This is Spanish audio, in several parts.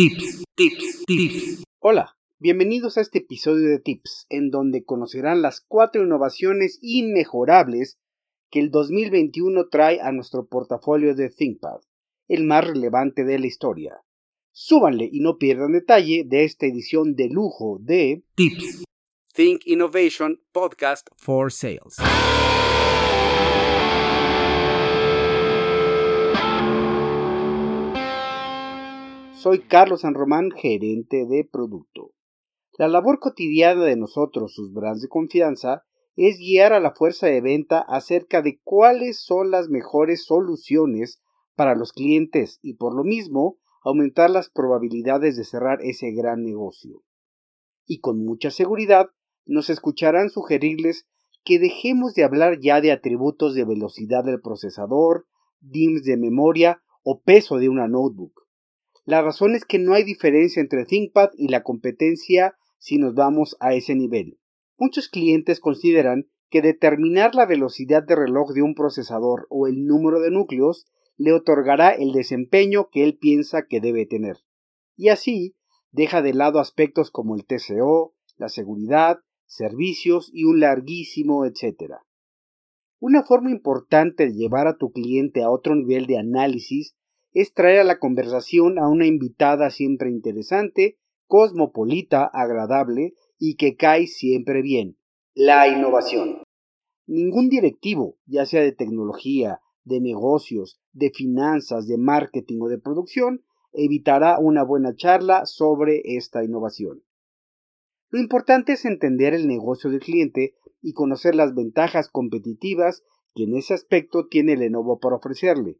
Tips, tips, tips. Hola, bienvenidos a este episodio de Tips, en donde conocerán las cuatro innovaciones inmejorables que el 2021 trae a nuestro portafolio de ThinkPad, el más relevante de la historia. Súbanle y no pierdan detalle de esta edición de lujo de Tips. Think Innovation Podcast for Sales. Soy Carlos San Román, gerente de producto. La labor cotidiana de nosotros, sus brands de confianza, es guiar a la fuerza de venta acerca de cuáles son las mejores soluciones para los clientes y por lo mismo aumentar las probabilidades de cerrar ese gran negocio. Y con mucha seguridad nos escucharán sugerirles que dejemos de hablar ya de atributos de velocidad del procesador, DIMMs de memoria o peso de una notebook. La razón es que no hay diferencia entre ThinkPad y la competencia si nos vamos a ese nivel. Muchos clientes consideran que determinar la velocidad de reloj de un procesador o el número de núcleos le otorgará el desempeño que él piensa que debe tener. Y así deja de lado aspectos como el TCO, la seguridad, servicios y un larguísimo etcétera. Una forma importante de llevar a tu cliente a otro nivel de análisis es traer a la conversación a una invitada siempre interesante, cosmopolita, agradable y que cae siempre bien. La innovación. Ningún directivo, ya sea de tecnología, de negocios, de finanzas, de marketing o de producción, evitará una buena charla sobre esta innovación. Lo importante es entender el negocio del cliente y conocer las ventajas competitivas que en ese aspecto tiene Lenovo para ofrecerle.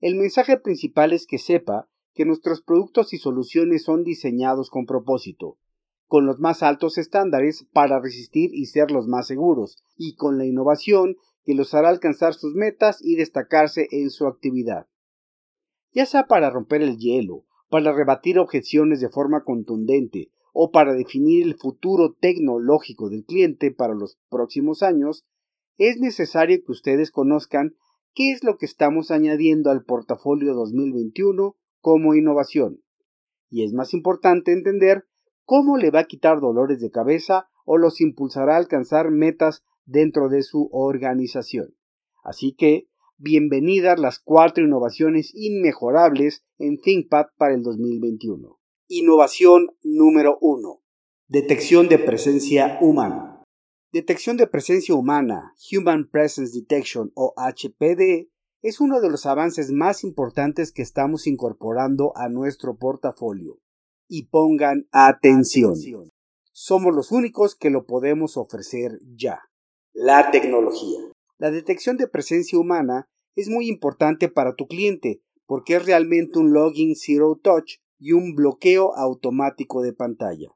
El mensaje principal es que sepa que nuestros productos y soluciones son diseñados con propósito, con los más altos estándares para resistir y ser los más seguros, y con la innovación que los hará alcanzar sus metas y destacarse en su actividad. Ya sea para romper el hielo, para rebatir objeciones de forma contundente o para definir el futuro tecnológico del cliente para los próximos años, es necesario que ustedes conozcan qué es lo que estamos añadiendo al portafolio 2021 como innovación. Y es más importante entender cómo le va a quitar dolores de cabeza o los impulsará a alcanzar metas dentro de su organización. Así que, bienvenidas las cuatro innovaciones inmejorables en ThinkPad para el 2021. Innovación número 1. Detección de presencia humana. Detección de presencia humana, Human Presence Detection o HPD, es uno de los avances más importantes que estamos incorporando a nuestro portafolio. Y pongan atención. Somos los únicos que lo podemos ofrecer ya. La tecnología. La detección de presencia humana es muy importante para tu cliente porque es realmente un login zero touch y un bloqueo automático de pantalla.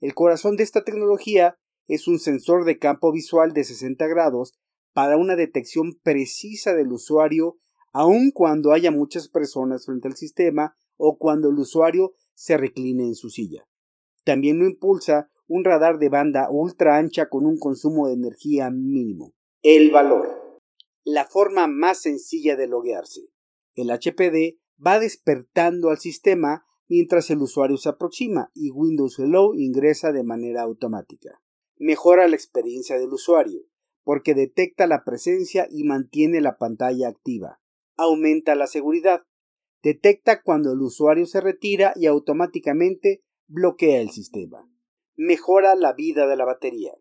El corazón de esta tecnología es un sensor de campo visual de 60 grados para una detección precisa del usuario aun cuando haya muchas personas frente al sistema o cuando el usuario se recline en su silla. También lo impulsa un radar de banda ultra ancha con un consumo de energía mínimo. El valor. La forma más sencilla de loguearse. El HPD va despertando al sistema mientras el usuario se aproxima y Windows Hello ingresa de manera automática mejora la experiencia del usuario, porque detecta la presencia y mantiene la pantalla activa. Aumenta la seguridad. Detecta cuando el usuario se retira y automáticamente bloquea el sistema. Mejora la vida de la batería.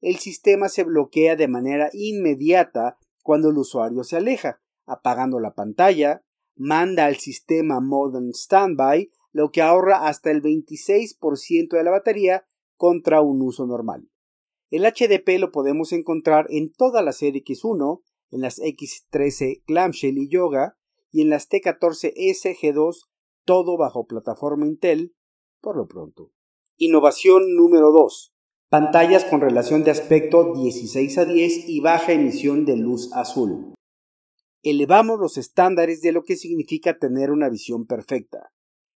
El sistema se bloquea de manera inmediata cuando el usuario se aleja, apagando la pantalla, manda al sistema Modern Standby, lo que ahorra hasta el 26% de la batería contra un uso normal. El HDP lo podemos encontrar en toda la serie X1, en las X13 Clamshell y Yoga y en las T14 SG2, todo bajo plataforma Intel, por lo pronto. Innovación número 2. Pantallas con relación de aspecto 16 a 10 y baja emisión de luz azul. Elevamos los estándares de lo que significa tener una visión perfecta.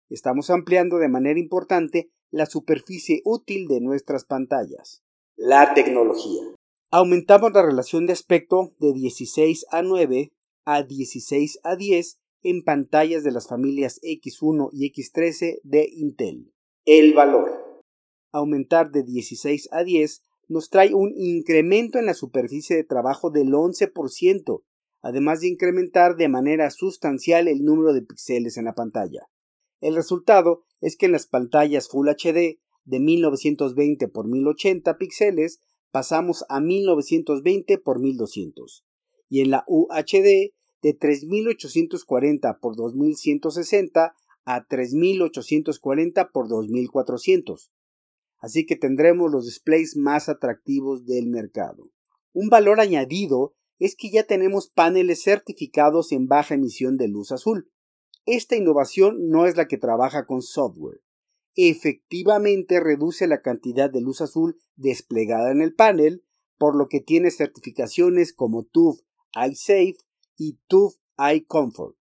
Estamos ampliando de manera importante la superficie útil de nuestras pantallas. La tecnología. Aumentamos la relación de aspecto de 16 a 9 a 16 a 10 en pantallas de las familias X1 y X13 de Intel. El valor. Aumentar de 16 a 10 nos trae un incremento en la superficie de trabajo del 11%, además de incrementar de manera sustancial el número de píxeles en la pantalla. El resultado es que en las pantallas Full HD de 1920 x 1080 píxeles pasamos a 1920 x 1200 y en la UHD de 3840 x 2160 a 3840 x 2400. Así que tendremos los displays más atractivos del mercado. Un valor añadido es que ya tenemos paneles certificados en baja emisión de luz azul. Esta innovación no es la que trabaja con software. Efectivamente reduce la cantidad de luz azul desplegada en el panel, por lo que tiene certificaciones como TÜV iSafe y TÜV iComfort.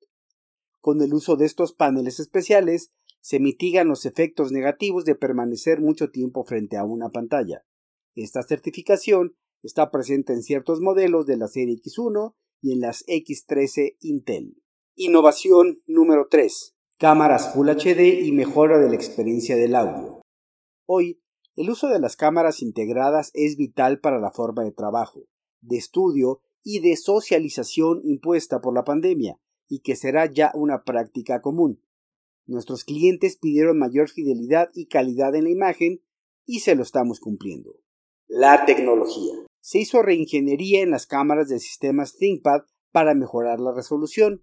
Con el uso de estos paneles especiales, se mitigan los efectos negativos de permanecer mucho tiempo frente a una pantalla. Esta certificación Está presente en ciertos modelos de la serie X1 y en las X13 Intel. Innovación número 3. Cámaras Full HD y mejora de la experiencia del audio. Hoy, el uso de las cámaras integradas es vital para la forma de trabajo, de estudio y de socialización impuesta por la pandemia y que será ya una práctica común. Nuestros clientes pidieron mayor fidelidad y calidad en la imagen y se lo estamos cumpliendo. La tecnología se hizo reingeniería en las cámaras de sistemas ThinkPad para mejorar la resolución.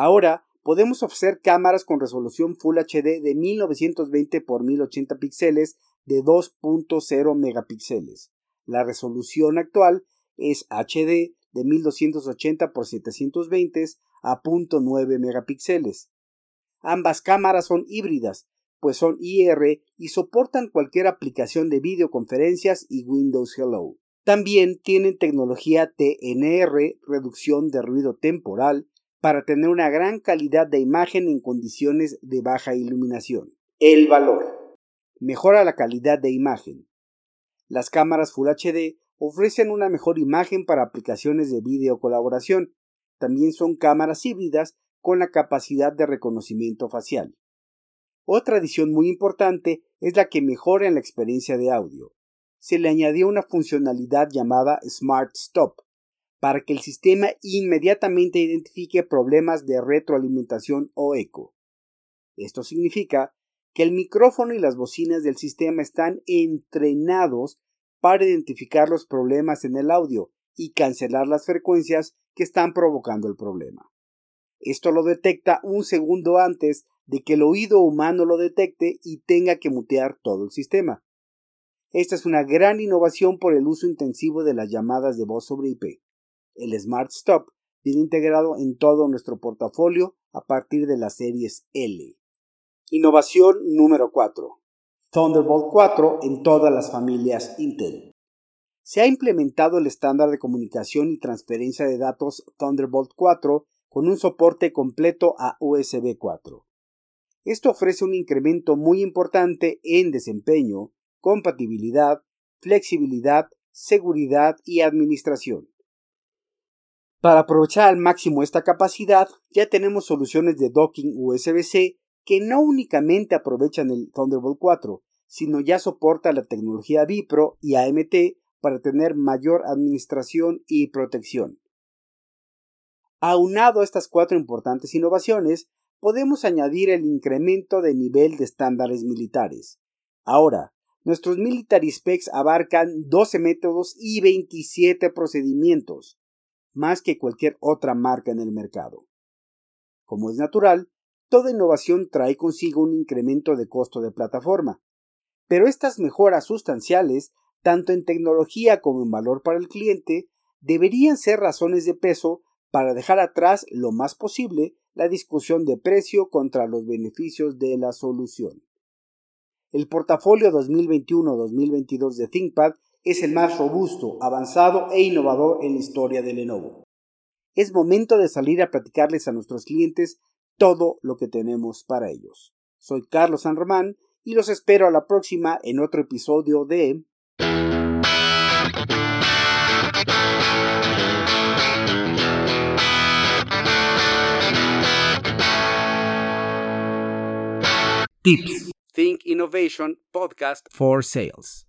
Ahora podemos ofrecer cámaras con resolución Full HD de 1920 x 1080 píxeles de 2.0 megapíxeles. La resolución actual es HD de 1280 x 720 a 0.9 megapíxeles. Ambas cámaras son híbridas, pues son IR y soportan cualquier aplicación de videoconferencias y Windows Hello. También tienen tecnología TNR, reducción de ruido temporal, para tener una gran calidad de imagen en condiciones de baja iluminación. El valor. Mejora la calidad de imagen. Las cámaras Full HD ofrecen una mejor imagen para aplicaciones de video colaboración. También son cámaras híbridas con la capacidad de reconocimiento facial. Otra adición muy importante es la que mejora en la experiencia de audio se le añadió una funcionalidad llamada Smart Stop para que el sistema inmediatamente identifique problemas de retroalimentación o eco. Esto significa que el micrófono y las bocinas del sistema están entrenados para identificar los problemas en el audio y cancelar las frecuencias que están provocando el problema. Esto lo detecta un segundo antes de que el oído humano lo detecte y tenga que mutear todo el sistema. Esta es una gran innovación por el uso intensivo de las llamadas de voz sobre IP. El Smart Stop viene integrado en todo nuestro portafolio a partir de las series L. Innovación número 4. Thunderbolt 4 en todas las familias Intel. Se ha implementado el estándar de comunicación y transferencia de datos Thunderbolt 4 con un soporte completo a USB 4. Esto ofrece un incremento muy importante en desempeño, compatibilidad, flexibilidad, seguridad y administración. Para aprovechar al máximo esta capacidad, ya tenemos soluciones de docking USB-C que no únicamente aprovechan el Thunderbolt 4, sino ya soporta la tecnología Vipro y AMT para tener mayor administración y protección. Aunado a estas cuatro importantes innovaciones, podemos añadir el incremento de nivel de estándares militares. Ahora, Nuestros Military Specs abarcan 12 métodos y 27 procedimientos, más que cualquier otra marca en el mercado. Como es natural, toda innovación trae consigo un incremento de costo de plataforma, pero estas mejoras sustanciales, tanto en tecnología como en valor para el cliente, deberían ser razones de peso para dejar atrás lo más posible la discusión de precio contra los beneficios de la solución. El portafolio 2021-2022 de ThinkPad es el más robusto, avanzado e innovador en la historia de Lenovo. Es momento de salir a platicarles a nuestros clientes todo lo que tenemos para ellos. Soy Carlos San Román y los espero a la próxima en otro episodio de Tips Think Innovation Podcast for Sales.